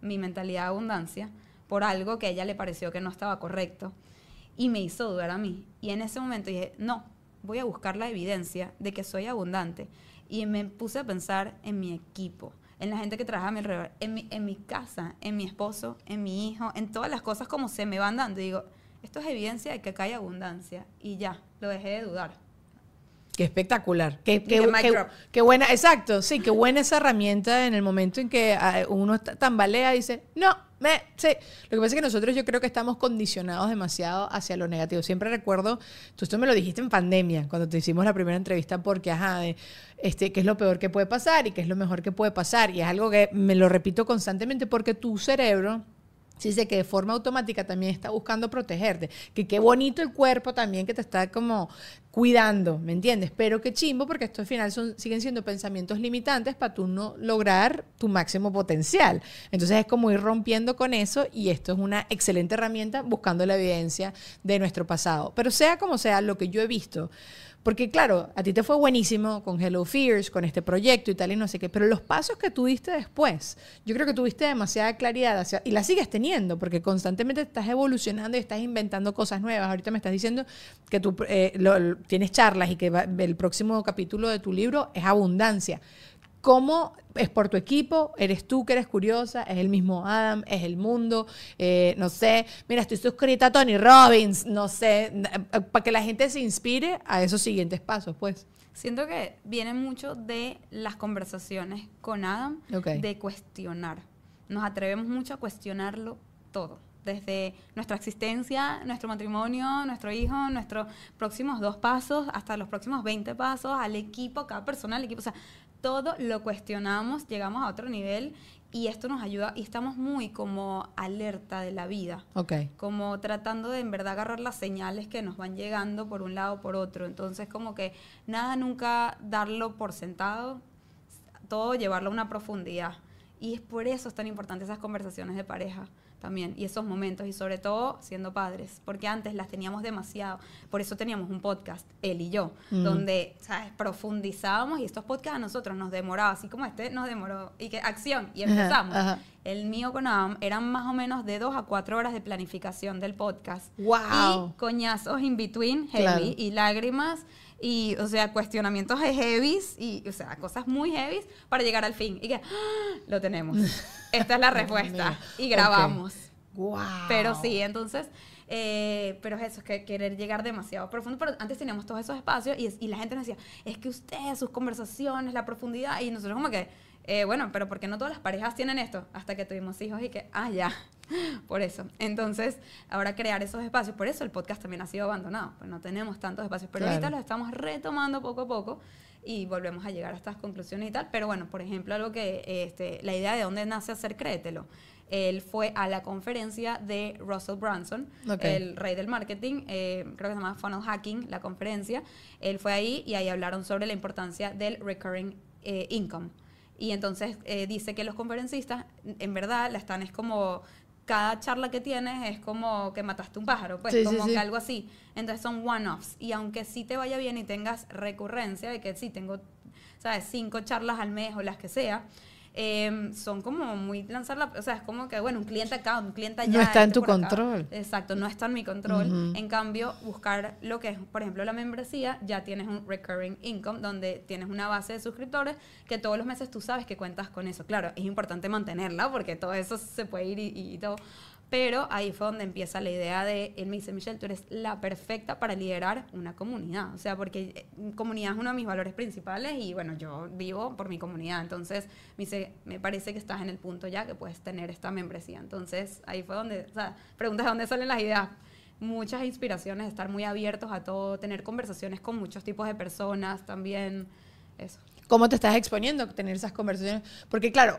mi mentalidad de abundancia por algo que a ella le pareció que no estaba correcto. Y me hizo dudar a mí. Y en ese momento dije, no, voy a buscar la evidencia de que soy abundante. Y me puse a pensar en mi equipo en la gente que trabaja a mi alrededor, en mi, en mi casa, en mi esposo, en mi hijo, en todas las cosas como se me van dando. Y digo, esto es evidencia de que acá hay abundancia. Y ya, lo dejé de dudar. Qué espectacular. Qué, qué, buena, exacto, sí, qué buena esa herramienta en el momento en que ah, uno tambalea y dice, no, sí. Lo que pasa es que nosotros yo creo que estamos condicionados demasiado hacia lo negativo. Siempre recuerdo, tú esto me lo dijiste en pandemia, cuando te hicimos la primera entrevista, porque, ajá, de, este, qué es lo peor que puede pasar y qué es lo mejor que puede pasar. Y es algo que me lo repito constantemente porque tu cerebro Sí, dice que de forma automática también está buscando protegerte. Que qué bonito el cuerpo también que te está como cuidando, ¿me entiendes? Pero qué chimbo porque esto al final son, siguen siendo pensamientos limitantes para tú no lograr tu máximo potencial. Entonces es como ir rompiendo con eso y esto es una excelente herramienta buscando la evidencia de nuestro pasado. Pero sea como sea, lo que yo he visto porque claro, a ti te fue buenísimo con Hello Fears, con este proyecto y tal y no sé qué, pero los pasos que tuviste después, yo creo que tuviste demasiada claridad y la sigues teniendo, porque constantemente estás evolucionando y estás inventando cosas nuevas. Ahorita me estás diciendo que tú eh, tienes charlas y que el próximo capítulo de tu libro es abundancia. ¿Cómo es por tu equipo? ¿Eres tú que eres curiosa? ¿Es el mismo Adam? ¿Es el mundo? Eh, no sé. Mira, estoy suscrita a Tony Robbins. No sé. Para que la gente se inspire a esos siguientes pasos, pues. Siento que viene mucho de las conversaciones con Adam, de cuestionar. Nos atrevemos mucho a cuestionarlo todo desde nuestra existencia, nuestro matrimonio, nuestro hijo, nuestros próximos dos pasos, hasta los próximos 20 pasos, al equipo, cada persona, al equipo. O sea, todo lo cuestionamos, llegamos a otro nivel y esto nos ayuda y estamos muy como alerta de la vida. Ok. Como tratando de en verdad agarrar las señales que nos van llegando por un lado o por otro. Entonces como que nada nunca darlo por sentado, todo llevarlo a una profundidad. Y es por eso es tan importante esas conversaciones de pareja también y esos momentos y sobre todo siendo padres, porque antes las teníamos demasiado, por eso teníamos un podcast, él y yo, mm. donde, ¿sabes? Profundizábamos y estos podcasts a nosotros nos demoraba, así como este nos demoró, y que acción, y empezamos. El mío con Adam eran más o menos de dos a cuatro horas de planificación del podcast. ¡Wow! Y coñazos in between, heavy, y lágrimas y, o sea, cuestionamientos heavy y, o sea, cosas muy heavy para llegar al fin. Y que, ¡ah! lo tenemos. Esta es la respuesta. y grabamos. Wow. Pero sí, entonces, eh, pero es eso, es que querer llegar demasiado profundo. Pero antes teníamos todos esos espacios y, y la gente nos decía, es que usted, sus conversaciones, la profundidad, y nosotros como que, eh, bueno, pero porque no todas las parejas tienen esto? Hasta que tuvimos hijos y que, ah, ya, por eso. Entonces, ahora crear esos espacios, por eso el podcast también ha sido abandonado, pues no tenemos tantos espacios, pero ahorita los estamos retomando poco a poco y volvemos a llegar a estas conclusiones y tal. Pero bueno, por ejemplo, algo que, este, la idea de dónde nace hacer Créetelo. Él fue a la conferencia de Russell Brunson, el rey del marketing, eh, creo que se llama Funnel Hacking, la conferencia. Él fue ahí y ahí hablaron sobre la importancia del recurring eh, income. Y entonces eh, dice que los conferencistas, en verdad, la están es como cada charla que tienes es como que mataste un pájaro, pues como que algo así. Entonces son one-offs. Y aunque sí te vaya bien y tengas recurrencia, de que sí tengo, ¿sabes? Cinco charlas al mes o las que sea, Em, son como muy lanzar la, o sea, es como que, bueno, un cliente acá, un cliente allá. No está en tu control. Exacto, no está en mi control. En cambio, buscar lo que es, por ejemplo, la membresía, ya tienes un recurring income donde tienes una base de suscriptores que todos los meses tú sabes que cuentas con eso. Claro, es importante mantenerla porque todo eso se puede ir y todo. Pero ahí fue donde empieza la idea de, él me dice, Michelle, tú eres la perfecta para liderar una comunidad. O sea, porque eh, comunidad es uno de mis valores principales y bueno, yo vivo por mi comunidad. Entonces, me dice, me parece que estás en el punto ya que puedes tener esta membresía. Entonces, ahí fue donde, o sea, preguntas de dónde salen las ideas. Muchas inspiraciones, estar muy abiertos a todo, tener conversaciones con muchos tipos de personas también, eso. ¿Cómo te estás exponiendo a tener esas conversaciones? Porque claro,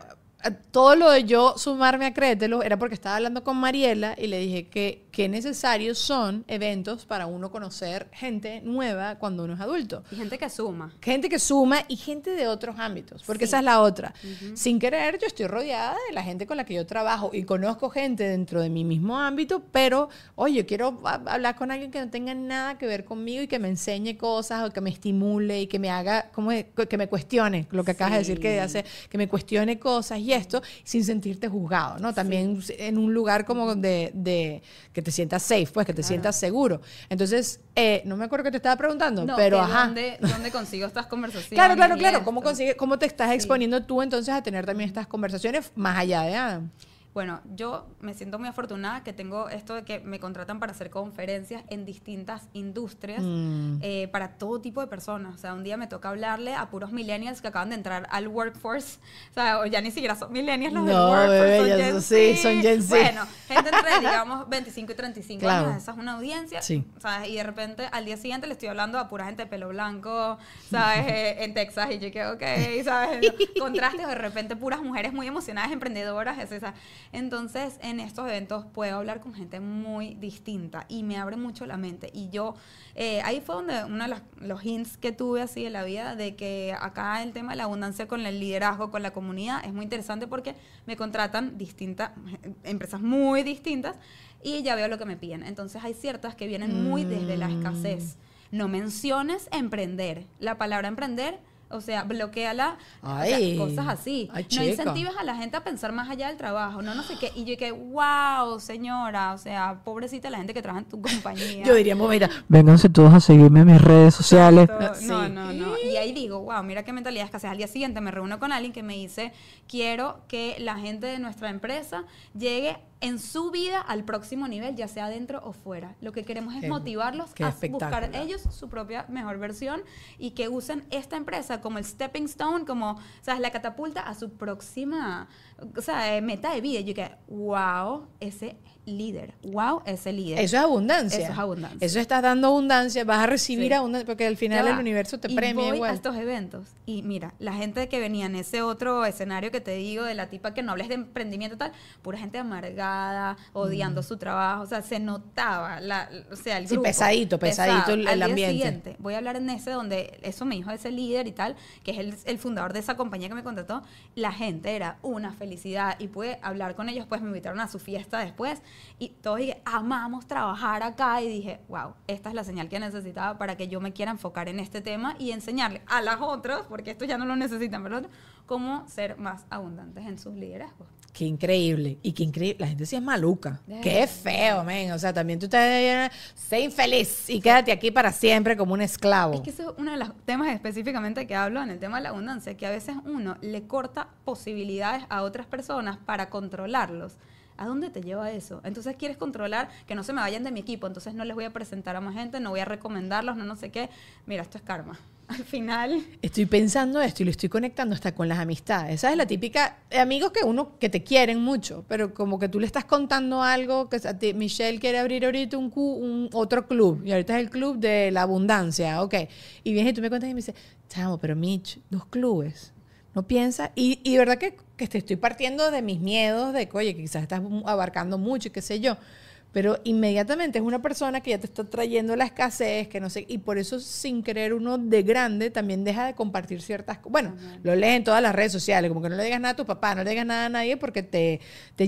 todo lo de yo sumarme a Créetelo era porque estaba hablando con Mariela y le dije que, que necesarios son eventos para uno conocer gente nueva cuando uno es adulto. Y gente que suma. Gente que suma y gente de otros ámbitos, porque esa es la otra. Sin querer, yo estoy rodeada de la gente con la que yo trabajo y conozco gente dentro de mi mismo ámbito, pero, oye, quiero hablar con alguien que no tenga nada que ver conmigo y que me enseñe cosas o que me estimule y que me haga, como que me cuestione, lo que acabas de decir que hace, que me cuestione cosas y esto sin sentirte juzgado, ¿no? También en un lugar como de, de, que te sientas safe, pues que te sientas seguro. Entonces, eh, no me acuerdo que te estaba preguntando, pero ajá. ¿dónde, ¿Dónde consigo estas conversaciones? claro, claro, claro. ¿Cómo, consigue, ¿Cómo te estás exponiendo tú entonces a tener también estas conversaciones más allá de Adam? Bueno, yo me siento muy afortunada que tengo esto de que me contratan para hacer conferencias en distintas industrias mm. eh, para todo tipo de personas. O sea, un día me toca hablarle a puros millennials que acaban de entrar al workforce. O sea, o ya ni siquiera son millennials los no, del workforce. son sí, son Gen Z. Bueno, gente entre, digamos, 25 y 35 años. Esa es una audiencia. Sí. ¿sabes? Y de repente al día siguiente le estoy hablando a pura gente de pelo blanco, ¿sabes? Eh, en Texas. Y yo que, ok, ¿sabes? Contrastes de repente puras mujeres muy emocionadas, emprendedoras. Es esa. Entonces, en estos eventos puedo hablar con gente muy distinta y me abre mucho la mente. Y yo, eh, ahí fue donde uno de los, hints que tuve así en la vida de que acá el tema de la abundancia con el liderazgo, con la comunidad, es muy interesante porque me contratan distintas, empresas muy distintas y ya veo lo que me piden. Entonces, hay ciertas que vienen muy desde la escasez. Mm. No menciones emprender. La palabra emprender o sea, bloqueala, Ay, cosas así. no incentives a la gente a pensar más allá del trabajo, no no sé qué. Y yo que, wow, señora, o sea, pobrecita la gente que trabaja en tu compañía. yo diría, mira, vénganse todos a seguirme en mis redes sociales. No, no, no. Y ahí digo, wow, mira qué mentalidad escasez. Al día siguiente me reúno con alguien que me dice, quiero que la gente de nuestra empresa llegue en su vida al próximo nivel, ya sea dentro o fuera. Lo que queremos es motivarlos a buscar ellos su propia mejor versión y que usen esta empresa como el stepping stone, como, o sea, la catapulta a su próxima, o sea, meta de vida. Yo que, wow, ese líder. Wow, ese líder. Eso es abundancia. Eso es abundancia. Eso estás dando abundancia, vas a recibir abundancia, porque al final el universo te y premia voy igual. a estos eventos y mira, la gente que venía en ese otro escenario que te digo de la tipa que no hables de emprendimiento y tal, pura gente amargada, odiando mm. su trabajo, o sea, se notaba la, o sea, el grupo. Sí, pesadito, pesadito el, al ambiente. siguiente, voy a hablar en ese donde eso me dijo ese líder y tal, que es el, el fundador de esa compañía que me contrató, la gente era una y pude hablar con ellos, pues me invitaron a su fiesta después y todos dije, amamos trabajar acá y dije, wow, esta es la señal que necesitaba para que yo me quiera enfocar en este tema y enseñarle a las otras, porque esto ya no lo necesitan, ¿verdad? Cómo ser más abundantes en sus liderazgos. Qué increíble. Y qué increíble. La gente sí es maluca. Qué feo, men. O sea, también tú estás sé infeliz y quédate aquí para siempre como un esclavo. Es que eso es uno de los temas específicamente que hablo en el tema de la abundancia, que a veces uno le corta posibilidades a otras personas para controlarlos. ¿A dónde te lleva eso? Entonces quieres controlar que no se me vayan de mi equipo, entonces no les voy a presentar a más gente, no voy a recomendarlos, no no sé qué. Mira, esto es karma. Al final. Estoy pensando esto y lo estoy conectando hasta con las amistades. Esa es la típica amigos que uno que te quieren mucho, pero como que tú le estás contando algo que Michelle quiere abrir ahorita un, un, otro club y ahorita es el club de la abundancia, ok. Y vienes y tú me cuentas y me dices, chamo, pero Mitch, dos clubes no piensa, y, y verdad que, que, te estoy partiendo de mis miedos, de que, oye, quizás estás abarcando mucho y qué sé yo, pero inmediatamente es una persona que ya te está trayendo la escasez, que no sé, y por eso sin querer uno de grande también deja de compartir ciertas cosas. Bueno, lo lees en todas las redes sociales, como que no le digas nada a tu papá, no le digas nada a nadie porque te, te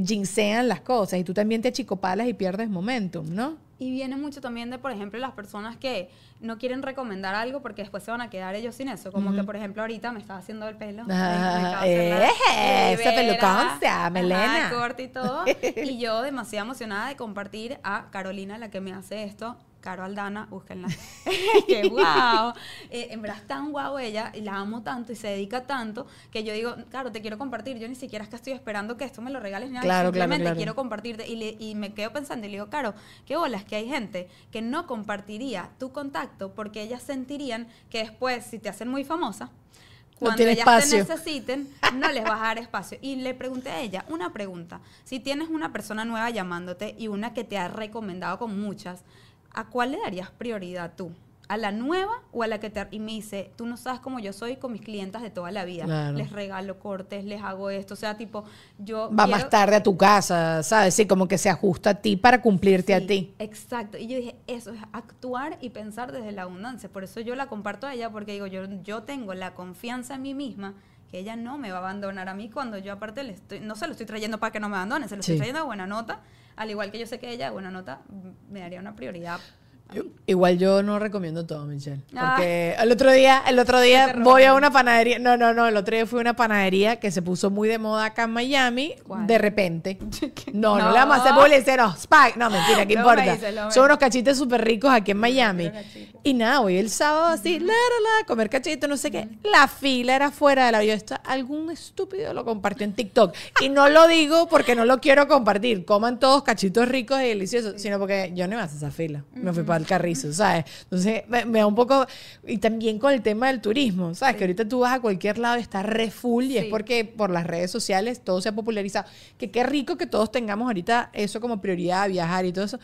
las cosas y tú también te achicopalas y pierdes momentum, ¿no? Y viene mucho también de, por ejemplo, las personas que no quieren recomendar algo porque después se van a quedar ellos sin eso. Como que, por ejemplo, ahorita me estaba haciendo el pelo. Ah, eh, esa peluconcia, melena. corte y todo. y yo demasiado emocionada de compartir a Carolina, la que me hace esto, Caro Aldana, búsquenla. que wow. Eh, en verdad es tan guau ella y la amo tanto y se dedica tanto que yo digo, claro, te quiero compartir. Yo ni siquiera es que estoy esperando que esto me lo regales ni nada. Simplemente quiero compartirte. Y, y me quedo pensando y le digo, Caro, qué bolas que hay gente que no compartiría tu contacto porque ellas sentirían que después, si te hacen muy famosa, cuando ellas te necesiten, no les vas a dar espacio. Y le pregunté a ella una pregunta. Si tienes una persona nueva llamándote y una que te ha recomendado con muchas, ¿a cuál le darías prioridad tú? ¿A la nueva o a la que te... Y me dice, tú no sabes cómo yo soy con mis clientas de toda la vida. Les regalo cortes, les hago esto. O sea, tipo, yo... Va más tarde a tu casa, ¿sabes? Sí, como que se ajusta a ti para cumplirte a ti. Exacto. Y yo dije, eso es actuar y pensar desde la abundancia. Por eso yo la comparto a ella, porque digo, yo, yo tengo la confianza en mí misma que ella no me va a abandonar a mí cuando yo aparte le estoy, no se lo estoy trayendo para que no me abandone, se lo estoy trayendo a buena nota, al igual que yo sé que ella, buena nota, me daría una prioridad Igual yo no recomiendo todo, Michelle. Porque el otro día, el otro día voy a una panadería. No, no, no. El otro día fui a una panadería que se puso muy de moda acá en Miami. De repente. No, no, le vamos a hacer publicidad. No, Spike. No, mentira, ¿qué importa? Son unos cachitos súper ricos aquí en Miami. Y nada, voy el sábado así, la, la, la, comer cachitos, no sé qué. La fila era fuera de la vida. Algún estúpido lo compartió en TikTok. Y no lo digo porque no lo quiero compartir. Coman todos cachitos ricos y deliciosos, sino porque yo no me hacer esa fila. Me fui para el carrizo, ¿sabes? Entonces me, da un poco. Y también con el tema del turismo, ¿sabes? Que ahorita tú vas a cualquier lado y está re full y es porque por las redes sociales todo se ha popularizado. Que qué rico que todos tengamos ahorita eso como prioridad, viajar y todo eso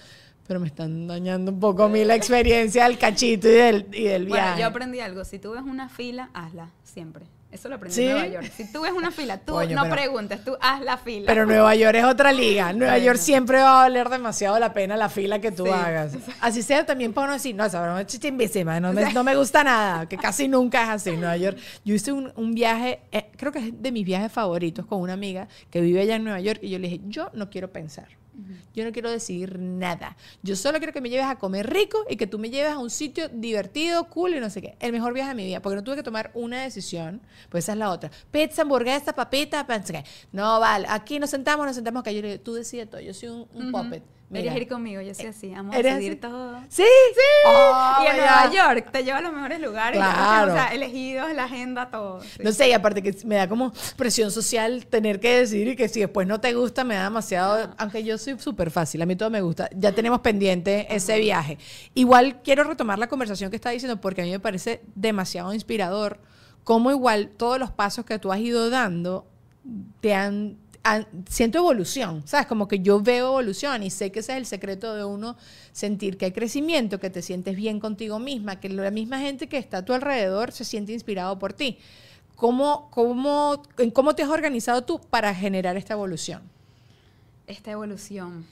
pero me están dañando un poco a mí la experiencia del cachito y del, y del viaje. Bueno, yo aprendí algo. Si tú ves una fila, hazla siempre. Eso lo aprendí en Nueva York. Si tú ves una fila, tú no preguntes, tú haz la fila. Pero Nueva York es otra liga. Nueva York siempre va a valer demasiado la pena la fila que tú hagas. Así sea también para uno decir, no, esa no me, no me gusta nada, que casi nunca es así. Nueva York. Yo hice un, un viaje, eh, creo que es de mis viajes favoritos con una amiga que vive allá en Nueva York y yo le dije, yo no quiero pensar. Yo no quiero decidir nada. Yo solo quiero que me lleves a comer rico y que tú me lleves a un sitio divertido, cool y no sé qué. El mejor viaje de mi vida, porque no tuve que tomar una decisión, pues esa es la otra. Pizza, hamburguesa, papita, pensé No, vale, aquí nos sentamos, nos sentamos acá. Yo le digo, tú decides todo, yo soy un, puppet. Deberías ir conmigo, yo soy así, amo decidir todo. Sí, sí. Oh, y en Nueva York te lleva a los mejores lugares. Claro. O sea, elegidos, la agenda, todo. No sé, y aparte que me da como presión social tener que decidir y que si después no te gusta me da demasiado, aunque yo soy súper fácil, a mí todo me gusta. Ya tenemos pendiente ese viaje. Igual quiero retomar la conversación que estaba diciendo porque a mí me parece demasiado inspirador cómo igual todos los pasos que tú has ido dando te han siento evolución, ¿sabes? Como que yo veo evolución y sé que ese es el secreto de uno sentir que hay crecimiento, que te sientes bien contigo misma, que la misma gente que está a tu alrededor se siente inspirado por ti. ¿Cómo, cómo, ¿Cómo te has organizado tú para generar esta evolución? Esta evolución.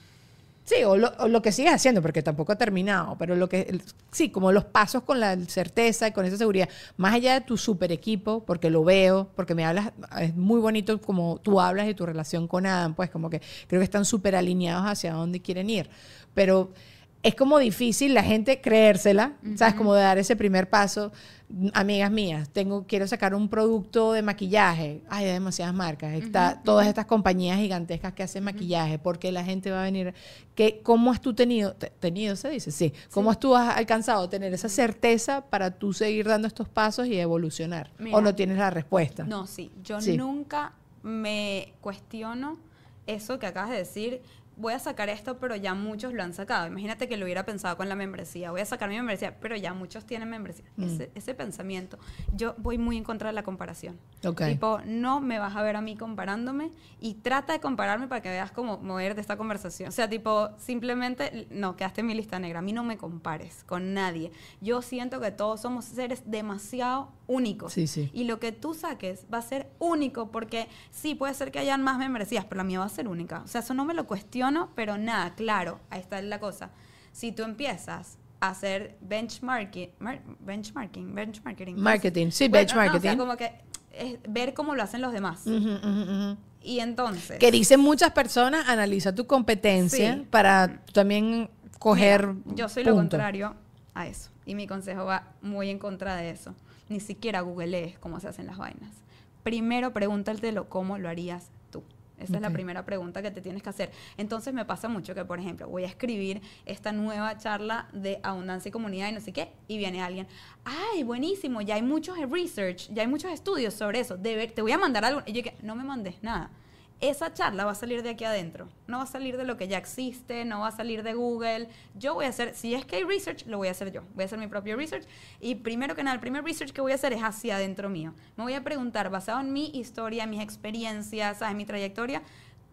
Sí, o lo, que sigues haciendo, porque tampoco ha terminado, pero lo que, sí, como los pasos con la certeza y con esa seguridad, más allá de tu super equipo, porque lo veo, porque me hablas, es muy bonito como tú hablas de tu relación con Adam, pues como que creo que están súper alineados hacia dónde quieren ir, pero es como difícil la gente creérsela, ¿sabes? Como de dar ese primer paso. Amigas mías, tengo, quiero sacar un producto de maquillaje. Hay demasiadas marcas. Está todas estas compañías gigantescas que hacen maquillaje. porque la gente va a venir? ¿Qué, ¿Cómo has tú tenido, tenido se dice? Sí. ¿Cómo has tú has alcanzado tener esa certeza para tú seguir dando estos pasos y evolucionar? ¿O no tienes la respuesta? No, sí. Yo nunca me cuestiono eso que acabas de decir voy a sacar esto, pero ya muchos lo han sacado. Imagínate que lo hubiera pensado con la membresía. Voy a sacar mi membresía, pero ya muchos tienen membresía. Mm. Ese, pensamiento. Yo voy muy en contra de la comparación. Tipo, no me vas a ver a mí comparándome y trata de compararme para que veas cómo mover de esta conversación. O sea, tipo, simplemente, no, quedaste en mi lista negra. A mí no me compares con nadie. Yo siento que todos somos seres demasiado únicos. Sí, sí. Y lo que tú saques va a ser único porque sí, puede ser que hayan más membresías, pero la mía va a ser única. O sea, eso no me lo cuestiono, pero nada, claro, ahí está la cosa. Si tú empiezas a hacer benchmarking, benchmarking, benchmarking. Marketing, sí, benchmarking. o sea, como que es ver cómo lo hacen los demás. y entonces. Que dicen muchas personas, analiza tu competencia para también coger. yo soy lo contrario a eso. Y mi consejo va muy en contra de eso ni siquiera googlees cómo se hacen las vainas. Primero pregúntatelo cómo lo harías tú. Esa es la primera pregunta que te tienes que hacer. Entonces me pasa mucho que, por ejemplo, voy a escribir esta nueva charla de abundancia y comunidad y no sé qué, y viene alguien, ay, buenísimo, ya hay muchos research, ya hay muchos estudios sobre eso, te voy a mandar algo. Y yo que, no me mandes nada esa charla va a salir de aquí adentro. No va a salir de lo que ya existe, no va a salir de Google. Yo voy a hacer, si es que hay research, lo voy a hacer yo. Voy a hacer mi propio research. Y primero que nada, el primer research que voy a hacer es hacia adentro mío. Me voy a preguntar, basado en mi historia, mis experiencias, en mi trayectoria,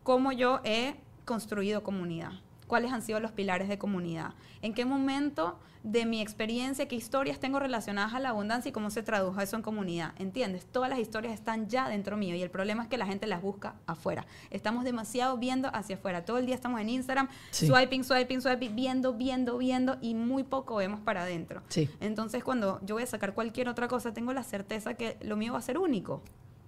cómo yo he construido comunidad. ¿Cuáles han sido los pilares de comunidad? ¿En qué momento de mi experiencia, qué historias tengo relacionadas a la abundancia y cómo se tradujo eso en comunidad. ¿Entiendes? Todas las historias están ya dentro mío y el problema es que la gente las busca afuera. Estamos demasiado viendo hacia afuera. Todo el día estamos en Instagram, swiping, swiping, swiping, viendo, viendo, viendo y muy poco vemos para adentro. Entonces, cuando yo voy a sacar cualquier otra cosa, tengo la certeza que lo mío va a ser único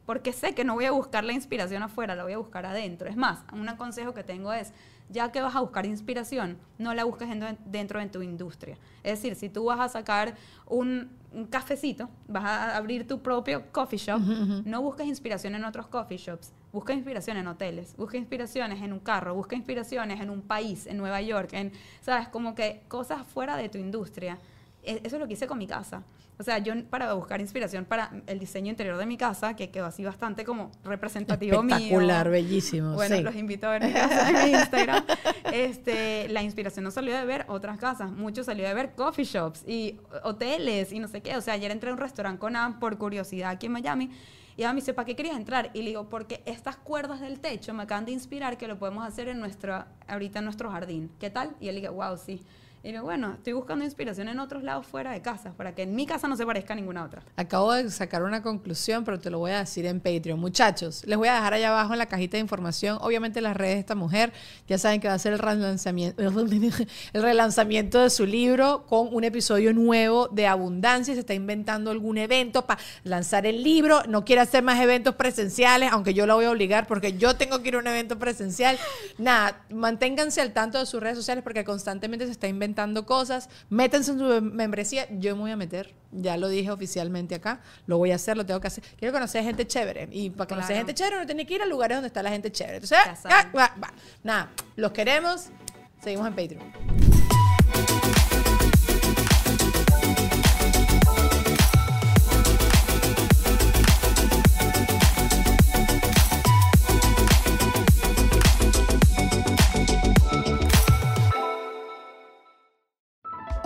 porque sé que no voy a buscar la inspiración afuera, la voy a buscar adentro. Es más, un consejo que tengo es, ya que vas a buscar inspiración, no la busques dentro de tu industria. Es decir, si tú vas a sacar un, cafecito, vas a abrir tu propio coffee shop, no busques inspiración en otros coffee shops, busca inspiración en hoteles, busca inspiraciones en un carro, busca inspiraciones en un país, en Nueva York, en, ¿sabes? Como que cosas fuera de tu industria. E, eso es lo que hice con mi casa. O sea, yo para buscar inspiración para el diseño interior de mi casa, que quedó así bastante como representativo mío. Espectacular, bellísimo. Bueno, los invito a ver mi casa en Instagram. Este, la inspiración no salió de ver otras casas, mucho salió de ver coffee shops y hoteles y no sé qué. O sea, ayer entré a un restaurante con Anne por curiosidad aquí en Miami y ella me dice, ¿para qué querías entrar? Y le digo, porque estas cuerdas del techo me acaban de inspirar que lo podemos hacer en nuestra, ahorita en nuestro jardín. ¿Qué tal? Y él dice, wow, sí. Y digo, bueno, estoy buscando inspiración en otros lados fuera de casa, para que en mi casa no se parezca a ninguna otra. Acabo de sacar una conclusión, pero te lo voy a decir en Patreon. Muchachos, les voy a dejar allá abajo en la cajita de información, obviamente las redes de esta mujer. Ya saben que va a ser el relanzamiento, el relanzamiento de su libro con un episodio nuevo de abundancia. Se está inventando algún evento para lanzar el libro. No quiere hacer más eventos presenciales, aunque yo la voy a obligar porque yo tengo que ir a un evento presencial. Nada, manténganse al tanto de sus redes sociales porque constantemente se está inventando inventando cosas, métanse en su membresía, yo me voy a meter, ya lo dije oficialmente acá, lo voy a hacer, lo tengo que hacer. Quiero conocer gente chévere y para conocer gente chévere uno tiene que ir a lugares donde está la gente chévere. Entonces, ah, nada, los queremos, seguimos en Patreon.